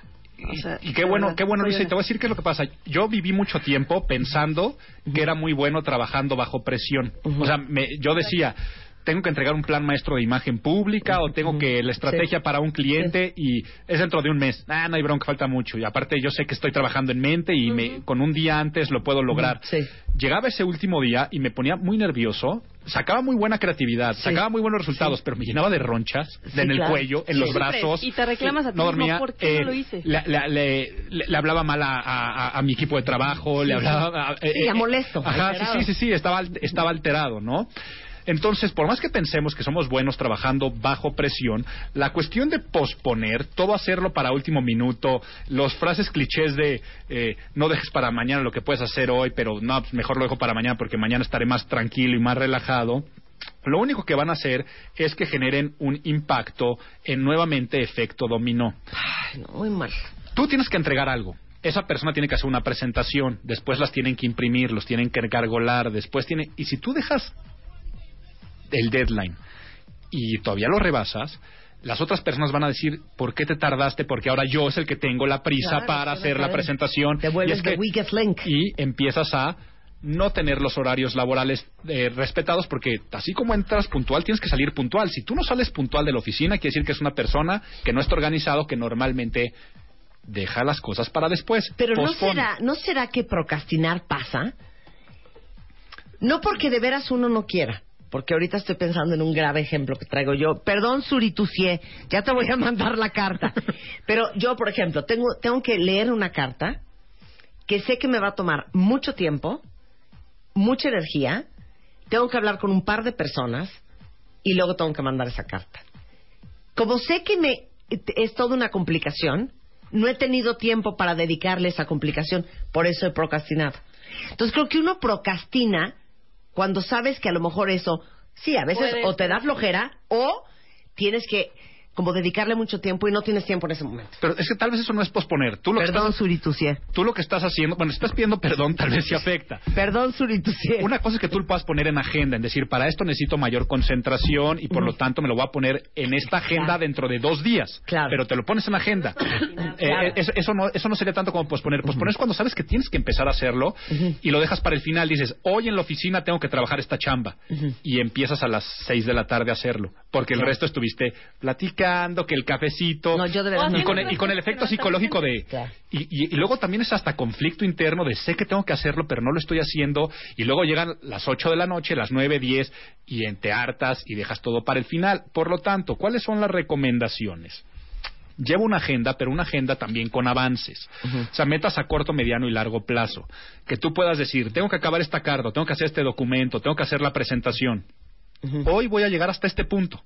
O sea, Y qué bueno, verdad, qué bueno, Luisa. Y te voy a decir qué es lo que pasa. Yo viví mucho tiempo pensando que era muy bueno trabajando bajo presión. O sea, me- yo decía, tengo que entregar un plan maestro de imagen pública o tengo que la estrategia para un cliente y es dentro de un mes. Ah, no hay bronca, falta mucho. Y aparte yo sé que estoy trabajando en mente y me, con un día antes lo puedo lograr. Sí. Llegaba ese último día y me ponía muy nervioso. Sacaba muy buena creatividad, sacaba muy buenos resultados, pero me llenaba de ronchas en el claro. cuello, en los brazos. y te reclamas a ti no dormía. ¿por qué no eh, lo hice? le, le- le hablaba mal a, a- a- a mi equipo de trabajo, le hablaba... eh, Sí, ya molesto, Ajá, alterado. sí, sí, sí, sí, estaba, estaba alterado, ¿no? Entonces, por más que pensemos que somos buenos trabajando bajo presión, la cuestión de posponer, todo hacerlo para último minuto, los frases clichés de eh, no dejes para mañana lo que puedes hacer hoy, pero no, pues mejor lo dejo para mañana porque mañana estaré más tranquilo y más relajado, lo único que van a hacer es que generen un impacto en nuevamente efecto dominó. Ay, no, muy mal. Tú tienes que entregar algo. Esa persona tiene que hacer una presentación, después las tienen que imprimir, los tienen que encargolar, después tiene... Y si tú dejas el deadline y todavía lo rebasas, las otras personas van a decir, ¿por qué te tardaste? Porque ahora yo es el que tengo la prisa Claro, para hacer la presentación. te Y vuelves es the que- weakest link. Y empiezas a no tener los horarios laborales eh, respetados porque así como entras puntual tienes que salir puntual. Si tú no sales puntual de la oficina quiere decir que es una persona que no está organizado, que normalmente deja las cosas para después. Pero no será, ¿no será que procrastinar pasa? No porque de veras uno no quiera. Porque ahorita estoy pensando en un grave ejemplo que traigo yo. Perdón, Suritucie, ya te voy a <laughs> mandar la carta. Pero yo, por ejemplo, tengo, tengo que leer una carta que sé que me va a tomar mucho tiempo, mucha energía, tengo que hablar con un par de personas y luego tengo que mandar esa carta. Como sé que me es toda una complicación, no he tenido tiempo para dedicarle esa complicación, por eso he procrastinado. Entonces creo que uno procrastina cuando sabes que a lo mejor eso, sí, a veces o te da flojera o tienes que como dedicarle mucho tiempo y no tienes tiempo en ese momento. Pero es que tal vez eso no es posponer. Tú lo, Perdón, estás, Suritucie. tú lo que estás haciendo, bueno, estás pidiendo perdón, tal vez sí afecta. Perdón, Suritucie. Una cosa es que tú lo puedas poner en agenda, en decir, para esto necesito mayor concentración y por lo tanto me lo voy a poner en esta agenda Claro. dentro de dos días. Claro. Pero te lo pones en agenda. Eh, Claro. eso, eso no, eso no sería tanto como posponer. Posponer es cuando sabes que tienes que empezar a hacerlo y lo dejas para el final. Dices, hoy en la oficina tengo que trabajar esta chamba. Y empiezas a las seis de la tarde a hacerlo. Porque el resto estuviste platicando, que el cafecito. No, yo de verdad no. y, con el, y con efecto psicológico de... Claro. Y, y- y luego también es hasta conflicto interno de sé que tengo que hacerlo, pero no lo estoy haciendo. Y luego llegan las 8 de la noche, las 9, 10, y en te hartas y dejas todo para el final. Por lo tanto, ¿cuáles son las recomendaciones? Lleva una agenda, pero una agenda también con avances. O sea, metas a corto, mediano y largo plazo. Que tú puedas decir, tengo que acabar esta carta, tengo que hacer este documento, tengo que hacer la presentación. Hoy voy a llegar hasta este punto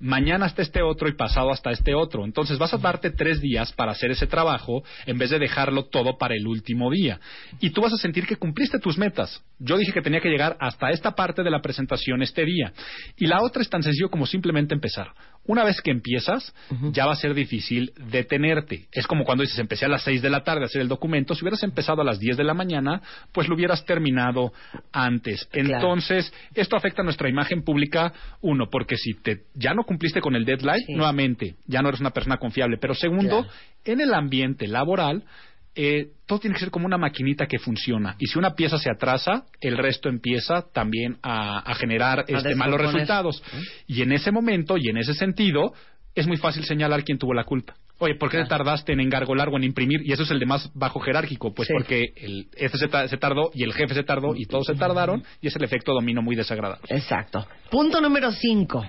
mañana hasta este otro y pasado hasta este otro. Entonces vas a darte tres días para hacer ese trabajo en vez de dejarlo todo para el último día. Y tú vas a sentir que cumpliste tus metas. Yo dije que tenía que llegar hasta esta parte de la presentación este día. Y la otra es tan sencillo como simplemente empezar. Una vez que empiezas, ya va a ser difícil detenerte. Es como cuando dices, empecé a las seis de la tarde a hacer el documento. Si hubieras empezado a las diez de la mañana, pues lo hubieras terminado antes. Claro. Entonces, esto afecta a nuestra imagen pública, uno, porque si te, ya no cumpliste con el deadline, Sí. nuevamente, ya no eres una persona confiable. Pero segundo, Claro. en el ambiente laboral, eh, todo tiene que ser como una maquinita que funciona. Y si una pieza se atrasa, el resto empieza también a, a generar este, malos resultados. Y en ese momento y en ese sentido, es muy fácil señalar quién tuvo la culpa. Oye, ¿por qué te tardaste en engargolar o en imprimir? Y eso es el de más bajo jerárquico, pues Sí. porque el, este se, ta- se tardó y el jefe se tardó y todos se tardaron y es el efecto dominó muy desagradable. Exacto. Punto número cinco.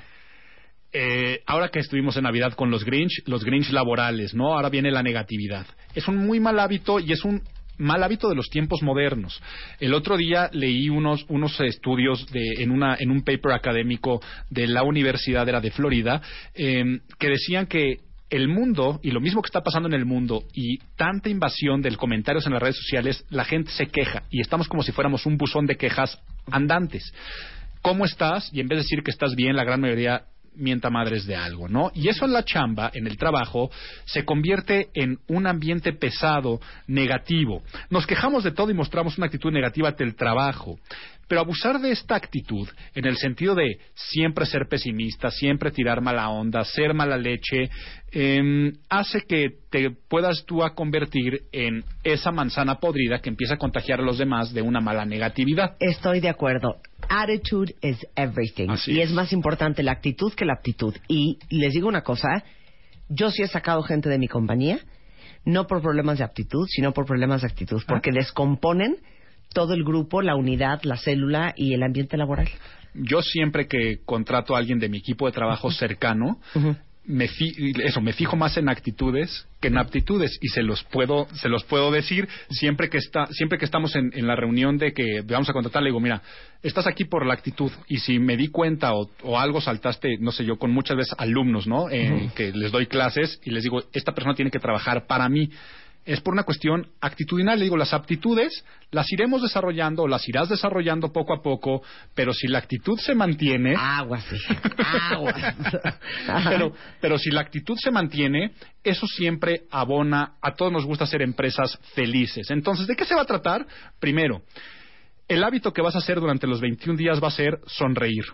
Eh, ahora que estuvimos en Navidad con los Grinch, los Grinch laborales, ¿no? Ahora viene la negatividad. Es un muy mal hábito y es un mal hábito de los tiempos modernos. El otro día leí unos, unos estudios de, en, una, en un paper académico de la Universidad era de Florida eh, que decían que el mundo y lo mismo que está pasando en el mundo y tanta invasión de comentarios en las redes sociales, la gente se queja y estamos como si fuéramos un buzón de quejas andantes. ¿Cómo estás? Y en vez de decir que estás bien, la gran mayoría mienta madres de algo, ¿no? Y eso en la chamba, en el trabajo, se convierte en un ambiente pesado, negativo. Nos quejamos de todo y mostramos una actitud negativa ante el trabajo. Pero abusar de esta actitud, en el sentido de siempre ser pesimista, siempre tirar mala onda, ser mala leche, em, hace que te puedas tú a convertir en esa manzana podrida que empieza a contagiar a los demás de una mala negatividad. Estoy de acuerdo. Attitude is everything. Así y es. es más importante la actitud que la aptitud. Y les digo una cosa, yo sí he sacado gente de mi compañía, no por problemas de aptitud, sino por problemas de actitud, porque descomponen todo el grupo, la unidad, la célula y el ambiente laboral. Yo siempre que contrato a alguien de mi equipo de trabajo cercano, me fi- eso me fijo más en actitudes que en aptitudes y se los puedo se los puedo decir siempre que está siempre que estamos en, en la reunión de que vamos a contratar le digo mira estás aquí por la actitud y si me di cuenta o, o algo saltaste no sé yo con muchas veces alumnos no Eh, que les doy clases y les digo esta persona tiene que trabajar para mí es por una cuestión actitudinal. Le digo, las aptitudes las iremos desarrollando, o las irás desarrollando poco a poco, pero si la actitud se mantiene, aguas. <laughs> Ajá. pero, pero si la actitud se mantiene, eso siempre abona. A todos nos gusta ser empresas felices. Entonces, ¿de qué se va a tratar? Primero, el hábito que vas a hacer durante los 21 días va a ser sonreír.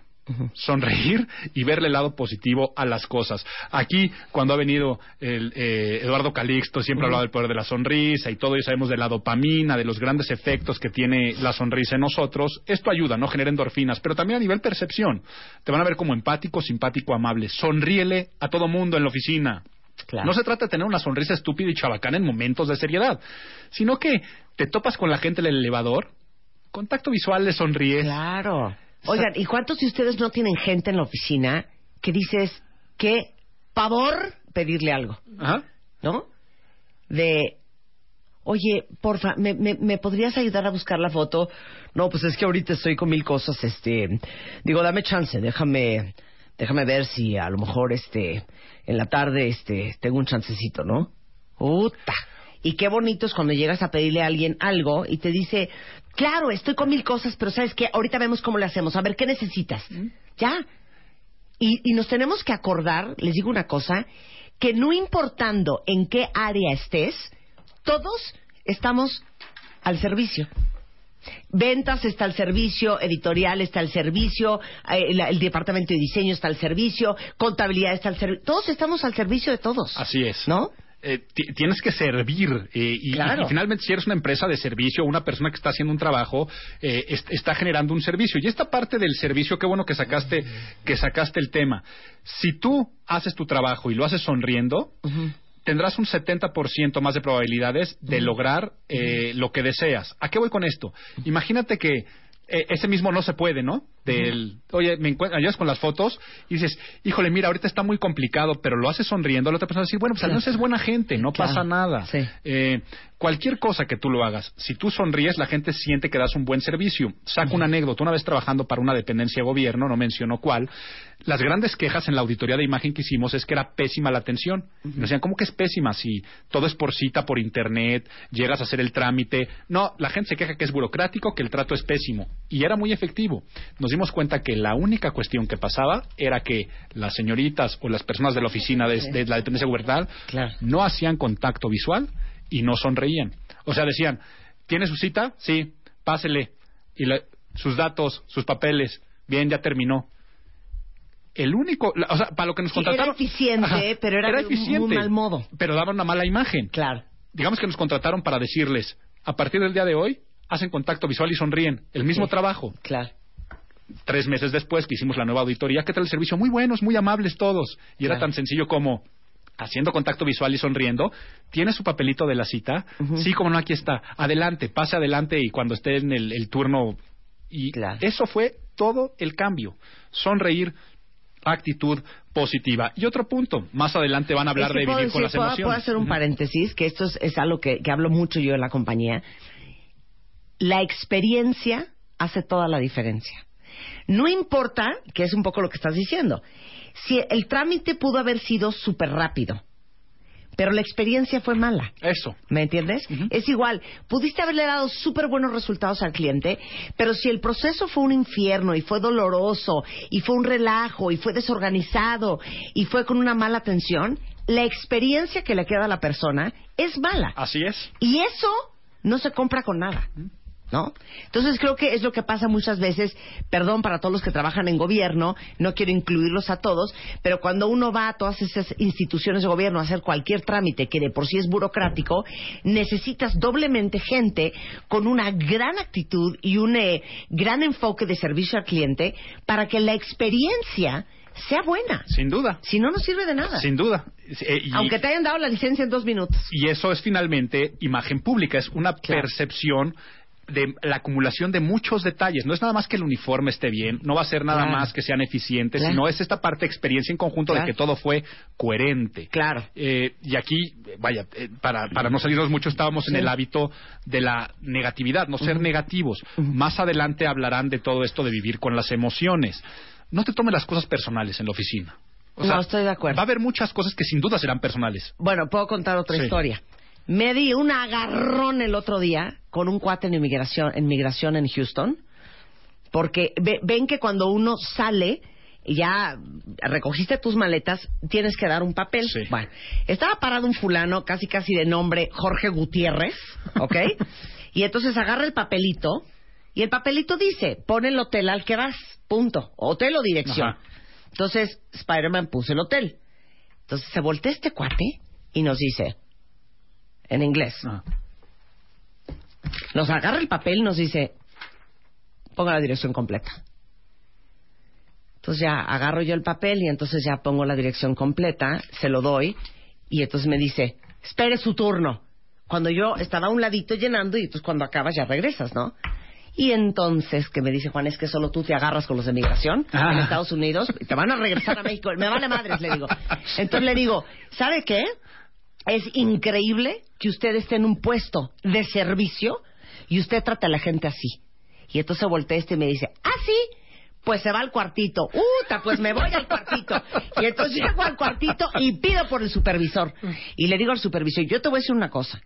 Sonreír y verle el lado positivo a las cosas. Aquí, cuando ha venido el, eh, Eduardo Calixto, siempre ha hablado del poder de la sonrisa y todo, y sabemos de la dopamina, de los grandes efectos que tiene la sonrisa en nosotros. Esto ayuda, ¿no? Genera endorfinas, pero también a nivel percepción. Te van a ver como empático, simpático, amable. Sonríele a todo mundo en la oficina. Claro. No se trata de tener una sonrisa estúpida y chabacana en momentos de seriedad, sino que te topas con la gente en el elevador, contacto visual, le sonríes. Claro. Oigan, ¿y cuántos de ustedes no tienen gente en la oficina que dices, qué pavor pedirle algo? Ajá. ¿No? De, oye, porfa, ¿me, me, me podrías ayudar a buscar la foto? No, pues es que ahorita estoy con mil cosas, este... Digo, dame chance, déjame, déjame ver si a lo mejor, este, en la tarde, este, tengo un chancecito, ¿no? ¡Uta! Y qué bonito es cuando llegas a pedirle a alguien algo y te dice, claro, estoy con mil cosas, pero ¿sabes qué? Ahorita vemos cómo le hacemos. A ver, ¿qué necesitas? ¿Ya? Y, y nos tenemos que acordar, les digo una cosa, que no importando en qué área estés, todos estamos al servicio. Ventas está al servicio, editorial está al servicio, eh, el departamento de diseño está al servicio, contabilidad está al servicio. Todos estamos al servicio de todos. Así es. ¿No? Eh, ti- tienes que servir eh, y, Claro. y- y finalmente si eres una empresa de servicio una persona que está haciendo un trabajo eh, est- está generando un servicio y esta parte del servicio qué bueno que sacaste que sacaste el tema si tú haces tu trabajo y lo haces sonriendo tendrás un 70% más de probabilidades de lograr eh, lo que deseas. ¿A qué voy con esto? Imagínate que eh, ese mismo no se puede, ¿no? Del, oye, me encuentras, ayudas con las fotos y dices, híjole, mira, ahorita está muy complicado, pero lo haces sonriendo, la otra persona decir, bueno, pues al menos es buena gente, no Claro. pasa nada. Sí. Eh, cualquier cosa que tú lo hagas, si tú sonríes, la gente siente que das un buen servicio. Saco una anécdota, una vez trabajando para una dependencia de gobierno, no menciono cuál, las grandes quejas en la auditoría de imagen que hicimos es que era pésima la atención. Nos decían, ¿cómo que es pésima? Si todo es por cita, por internet, llegas a hacer el trámite. No, la gente se queja que es burocrático, que el trato es pésimo. Y era muy efectivo. Nos dimos cuenta que la única cuestión que pasaba era que las señoritas o las personas de la oficina de, de la dependencia gubernamental Claro. no hacían contacto visual y no sonreían. O sea, decían, ¿tiene su cita? Sí, pásele. Y le- sus datos, sus papeles, bien, ya terminó. El único, la- o sea, para lo que nos Sí, era contrataron. eficiente, pero era de un mal modo. Pero daba una mala imagen. Claro. Digamos que nos contrataron para decirles, a partir del día de hoy, hacen contacto visual y sonríen. El mismo Sí. trabajo. Claro. Tres meses después que hicimos la nueva auditoría, ¿qué tal el servicio? Muy buenos, muy amables todos. Y era Claro. tan sencillo como haciendo contacto visual y sonriendo, tiene su papelito de la cita, sí, como no, aquí está, adelante, pase adelante y cuando esté en el, el turno. Y Claro. eso fue todo el cambio. Sonreír, actitud positiva. Y otro punto, más adelante van a hablar Es que de vivir con decir- las puedo- emociones. Puedo hacer un paréntesis, que esto es, es algo que, que hablo mucho yo en la compañía. La experiencia hace toda la diferencia. No importa, que es un poco lo que estás diciendo, si el trámite pudo haber sido súper rápido, pero la experiencia fue mala. Eso. ¿Me entiendes? Es igual, pudiste haberle dado súper buenos resultados al cliente, pero si el proceso fue un infierno y fue doloroso y fue un relajo y fue desorganizado y fue con una mala atención, la experiencia que le queda a la persona es mala. Así es. Y eso no se compra con nada. ¿No? Entonces creo que es lo que pasa muchas veces, perdón para todos los que trabajan en gobierno, no quiero incluirlos a todos, pero cuando uno va a todas esas instituciones de gobierno a hacer cualquier trámite que de por sí es burocrático, necesitas doblemente gente con una gran actitud y un eh, gran enfoque de servicio al cliente para que la experiencia sea buena. Sin duda. Si no, no sirve de nada. Sin duda. Eh, y- Aunque te hayan dado la licencia en dos minutos. Y eso es finalmente imagen pública, es una Claro. percepción de la acumulación de muchos detalles. No es nada más que el uniforme esté bien, no va a ser nada Claro. más que sean eficientes, Claro. sino es esta parte de experiencia en conjunto Claro. de que todo fue coherente. Claro. Eh, y aquí, eh, vaya, eh, para, para no salirnos mucho, estábamos en el hábito de la negatividad, no ser negativos. Más adelante hablarán de todo esto de vivir con las emociones. No te tomes las cosas personales en la oficina. O No, estoy de acuerdo. Va a haber muchas cosas que sin duda serán personales. Bueno, puedo contar otra Sí. historia. Me di un agarrón el otro día con un cuate en inmigración en, migración en Houston, porque ve- ven que cuando uno sale, ya recogiste tus maletas, tienes que dar un papel. Sí. Bueno, estaba parado un fulano, casi casi de nombre Jorge Gutiérrez, ¿ok? <laughs> y entonces agarra el papelito, y el papelito dice, pon el hotel al que vas, punto. Hotel o dirección. Ajá. Entonces, Spider-Man puso el hotel. Entonces se voltea este cuate y nos dice, en inglés, Ah. nos agarra el papel y nos dice, ponga la dirección completa. Entonces ya agarro yo el papel y entonces ya pongo la dirección completa, se lo doy y entonces me dice, espere su turno. Cuando yo estaba a un ladito llenando y entonces cuando acabas ya regresas, ¿no? Y entonces que me dice Juan, es que solo tú te agarras con los de migración en Ah. Estados Unidos y te van a regresar a México. Me vale madres, le digo. Entonces le digo, ¿sabe qué? Es increíble que usted esté en un puesto de servicio y usted trata a la gente así. Y entonces voltea este y me dice, ¿ah, sí? Pues se va al cuartito. ¡Uta! Pues me voy al cuartito. Y entonces llego al cuartito y pido por el supervisor. Y le digo al supervisor, yo te voy a decir una cosa.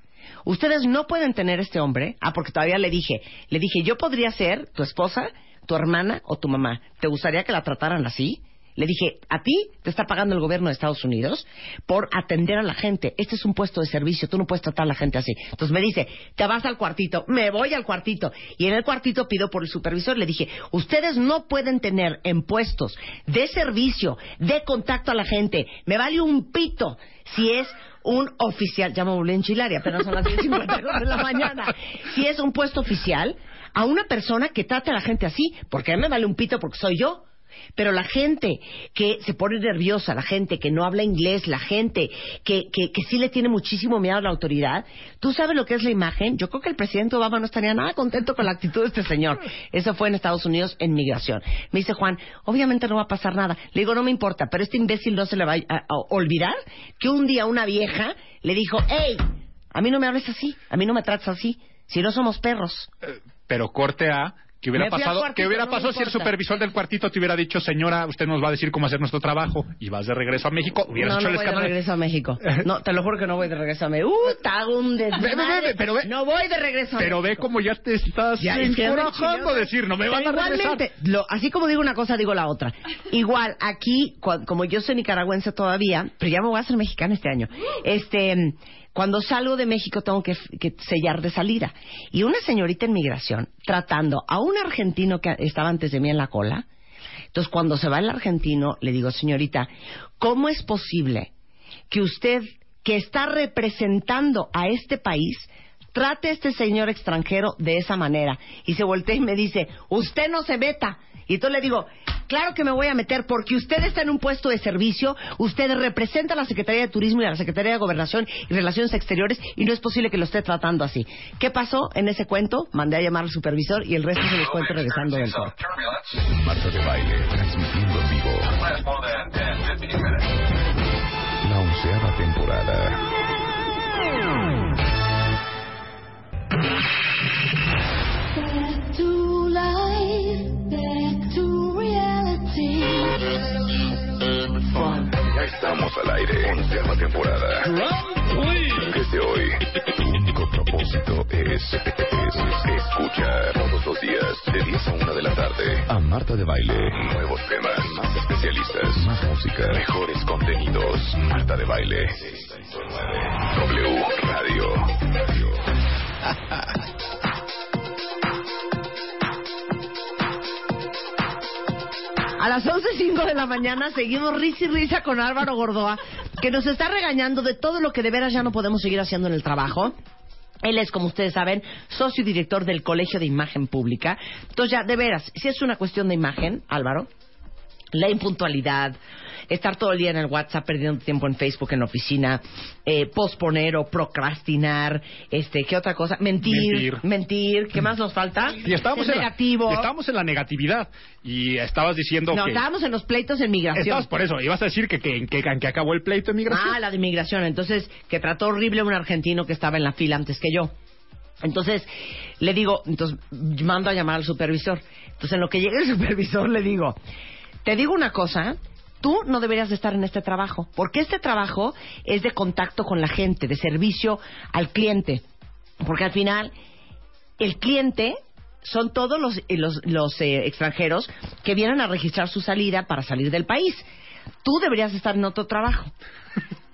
Ustedes no pueden tener este hombre. Ah, porque todavía le dije. Le dije, yo podría ser tu esposa, tu hermana o tu mamá. ¿Te gustaría que la trataran así? Le dije, a ti te está pagando el gobierno de Estados Unidos por atender a la gente. Este es un puesto de servicio, tú no puedes tratar a la gente así. Entonces me dice, te vas al cuartito, me voy al cuartito. Y en el cuartito pido por el supervisor. Le dije, ustedes no pueden tener en puestos de servicio, de contacto a la gente. Me vale un pito si es un oficial, ya me volví a enchilar y apenas son las 10.52 de la mañana. Si es un puesto oficial, a una persona que trate a la gente así, porque a mí me vale un pito porque soy yo. Pero la gente que se pone nerviosa, la gente que no habla inglés, la gente que, que, que sí le tiene muchísimo miedo a la autoridad, ¿tú sabes lo que es la imagen? Yo creo que el presidente Obama no estaría nada contento con la actitud de este señor. Eso fue en Estados Unidos en migración. Me dice Juan, obviamente no va a pasar nada. Le digo, no me importa, pero este imbécil no se le va a, olvidar que un día una vieja le dijo, hey, a mí no me hables así, a mí no me tratas así, si no somos perros. Eh, Pero corte A, que hubiera pasado, que hubiera no pasado si el supervisor del cuartito te hubiera dicho, señora, usted nos va a decir cómo hacer nuestro trabajo y vas de regreso a México, hubieras no, hecho no el voy de regreso a México. <laughs> No, te lo juro que no voy de regreso a México. ¡Uh, te hago un desmadre! Pero ve- no voy de regreso a Pero ve México. cómo ya te estás Ya, encorajando decir, no me van a regresar. lo- así como digo una cosa, digo la otra. Igual, aquí, cua- como yo soy nicaragüense todavía, pero ya me voy a hacer mexicana este año, este, cuando salgo de México tengo que, sellar de salida. Y una señorita en migración, tratando a un argentino que estaba antes de mí en la cola, entonces cuando se va el argentino, le digo, señorita, ¿cómo es posible que usted, que está representando a este país, trate a este señor extranjero de esa manera. Y se voltea y me dice, usted no se meta. Y entonces le digo, claro que me voy a meter porque usted está en un puesto de servicio, usted representa a la Secretaría de Turismo y a la Secretaría de Gobernación y Relaciones Exteriores y no es posible que lo esté tratando así. ¿Qué pasó en ese cuento? Mandé a llamar al supervisor y el resto se los cuento regresando del corte. La onceava temporada. Ya estamos al aire. Onceava temporada. Desde hoy, tu único propósito es, es escuchar todos los días, de 10 a 1 de la tarde, a Marta de Baile. Nuevos temas, más especialistas, más música, mejores contenidos. Marta de Baile. W Radio. 11.05 de la mañana seguimos risa y risa con Álvaro Gordoa, que nos está regañando de todo lo que de veras ya no podemos seguir haciendo en el trabajo. Él es, como ustedes saben, socio y director del Colegio de Imagen Pública. Entonces, ya, de veras, si es una cuestión de imagen, Álvaro, la impuntualidad, estar todo el día en el WhatsApp perdiendo tiempo en Facebook, en la oficina, eh, posponer o procrastinar, este, ¿qué otra cosa? Mentir, Mentir. mentir, ¿qué más nos falta? Y estábamos, en negativo. La, estábamos en la negatividad. Y estabas diciendo No, que... estábamos en los pleitos de migración. Estabas por eso. Ibas a decir que, que, que, que acabó el pleito de migración. Ah, la de inmigración. Entonces, que trató horrible un argentino que estaba en la fila antes que yo. Entonces, le digo, entonces, mando a llamar al supervisor. Entonces, en lo que llega el <laughs> supervisor, le digo, te digo una cosa, tú no deberías de estar en este trabajo, porque este trabajo es de contacto con la gente, de servicio al cliente, porque al final el cliente son todos los, eh, los, los, eh, extranjeros que vienen a registrar su salida para salir del país. Tú deberías estar en otro trabajo. <laughs>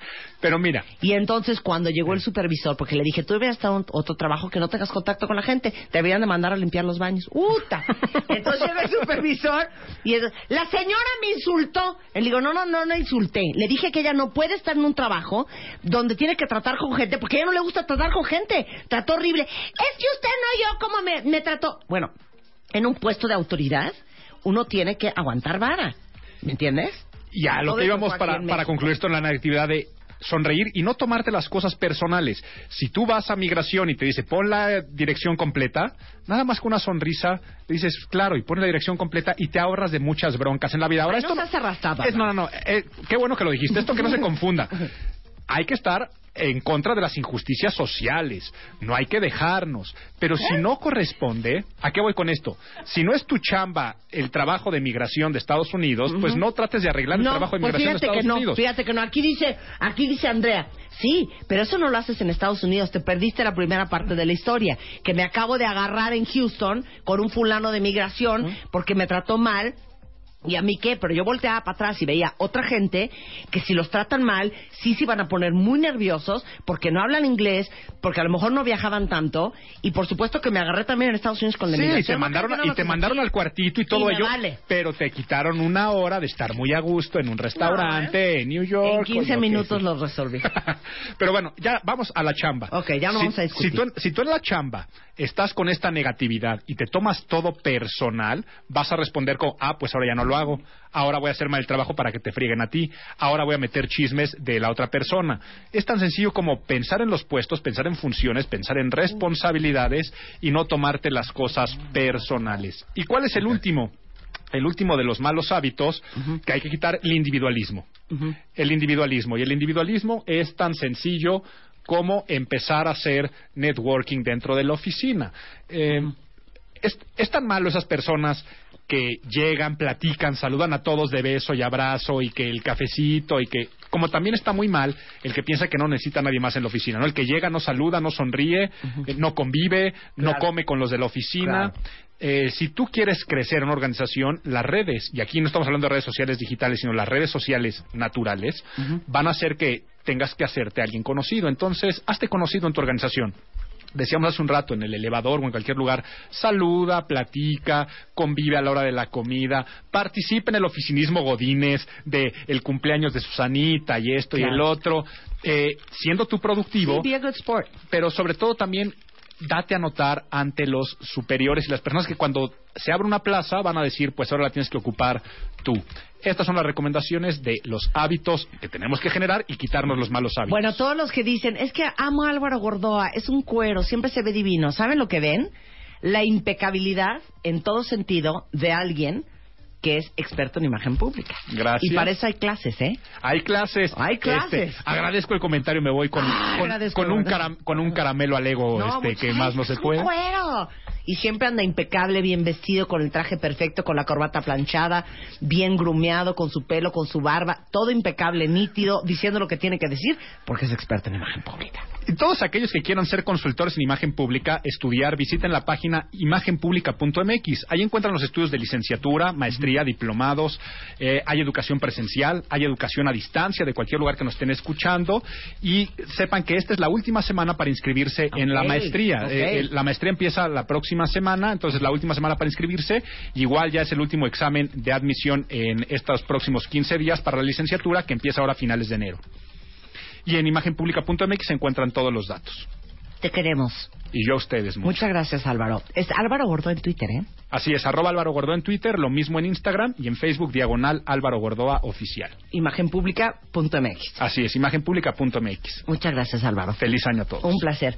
Pero mira, Y entonces cuando llegó el supervisor, porque le dije, tú deberías estar en otro trabajo que no tengas contacto con la gente, te deberían de mandar a limpiar los baños. ¡Uta! <laughs> Entonces llega el supervisor y es, la señora me insultó. Le digo, no, no, no, no insulté. Le dije que ella no puede estar en un trabajo donde tiene que tratar con gente, porque a ella no le gusta tratar con gente. Trató horrible. Es que usted no yo, ¿cómo me, me trató? Bueno, en un puesto de autoridad, uno tiene que aguantar vara. ¿Me entiendes? ya lo que íbamos para, para concluir esto en la negatividad de sonreír y no tomarte las cosas personales. Si tú vas a migración y te dice pon la dirección completa, nada más con una sonrisa le dices claro y pones la dirección completa y te ahorras de muchas broncas en la vida. Ahora no esto arrastrada, es- no, no, no. eh, qué bueno que lo dijiste. Esto que no se <laughs> confunda. Hay que estar en contra de las injusticias sociales. No hay que dejarnos. Pero si no corresponde, ¿a qué voy con esto? Si no es tu chamba el trabajo de migración de Estados Unidos, pues no trates de arreglar el trabajo de pues migración de Estados que no, Unidos. fíjate que no. Aquí dice, aquí dice Andrea, sí, pero eso no lo haces en Estados Unidos. Te perdiste la primera parte de la historia, que me acabo de agarrar en Houston con un fulano de migración porque me trató mal. ¿Y a mí qué? Pero yo volteaba para atrás y veía otra gente que si los tratan mal, sí se iban a poner muy nerviosos porque no hablan inglés, porque a lo mejor no viajaban tanto. Y por supuesto que me agarré también en Estados Unidos con la Sí, te No mandaron, y no te mandaron al cuartito y todo Y ello, vale. pero te quitaron una hora de estar muy a gusto en un restaurante en New York. En o 15 lo minutos sea. lo resolví. <laughs> Pero bueno, ya vamos a la chamba. Ok, ya no Si- vamos a discutir. Si tú, si tú en la chamba estás con esta negatividad y te tomas todo personal, vas a responder con, ah, pues ahora ya no lo hago. Ahora voy a hacer mal el trabajo para que te frieguen a ti. Ahora voy a meter chismes de la otra persona. Es tan sencillo como pensar en los puestos, pensar en funciones, pensar en responsabilidades y no tomarte las cosas personales. ¿Y cuál es el último? El último de los malos hábitos que hay que quitar, el individualismo el individualismo. Y el individualismo es tan sencillo como empezar a hacer networking dentro de la oficina. Eh, es, es tan malo esas personas que llegan, platican, saludan a todos de beso y abrazo y que el cafecito y que como también está muy mal el que piensa que no necesita a nadie más en la oficina, ¿no? El que llega no saluda, no sonríe, eh, no convive, no come con los de la oficina. Eh, si tú quieres crecer en una organización, las redes, y aquí no estamos hablando de redes sociales digitales, sino las redes sociales naturales, van a hacer que tengas que hacerte alguien conocido. Entonces, hazte conocido en tu organización. Decíamos hace un rato, en el elevador o en cualquier lugar, saluda, platica, convive a la hora de la comida, participa en el oficinismo godines de el cumpleaños de Susanita y esto y el otro, eh, siendo tú productivo Sí, be a good sport. pero sobre todo también date a notar ante los superiores y las personas que cuando se abre una plaza van a decir, pues ahora la tienes que ocupar tú. Estas son las recomendaciones de los hábitos que tenemos que generar y quitarnos los malos hábitos. Bueno, todos los que dicen, es que amo a Álvaro Gordoa, es un cuero, siempre se ve divino. ¿Saben lo que ven? La impecabilidad en todo sentido de alguien que es experto en imagen pública. Gracias. Y para eso hay clases, ¿eh? Hay clases. Hay clases. Este, agradezco el comentario, me voy con, Ah, con, agradezco, con un, caram- con un caramelo al ego este, que más no se es un puede. cuero. Y siempre anda impecable, bien vestido, con el traje perfecto, con la corbata planchada, bien grumeado, con su pelo, con su barba, todo impecable, nítido, diciendo lo que tiene que decir, porque es experto en imagen pública. Y todos aquellos que quieran ser consultores en imagen pública, estudiar, visiten la página imagenpublica.mx. Ahí encuentran los estudios de licenciatura, maestría, diplomados, eh, hay educación presencial, hay educación a distancia de cualquier lugar que nos estén escuchando y sepan que esta es la última semana para inscribirse en la maestría. Eh, la maestría empieza la próxima semana, entonces la última semana para inscribirse. y Igual ya es el último examen de admisión en estos próximos 15 días para la licenciatura que empieza ahora a finales de enero. Y en imagenpublica.mx se encuentran todos los datos. Te queremos. Y yo a ustedes mucho. Muchas gracias, Álvaro. Es Álvaro Gordo en Twitter, ¿eh? Así es, arroba Álvaro Gordoa en Twitter, lo mismo en Instagram y en Facebook, diagonal Álvaro Gordoa Oficial. Imagenpublica.mx. Así es, imagenpublica.mx. Muchas gracias, Álvaro. Feliz año a todos. Un placer.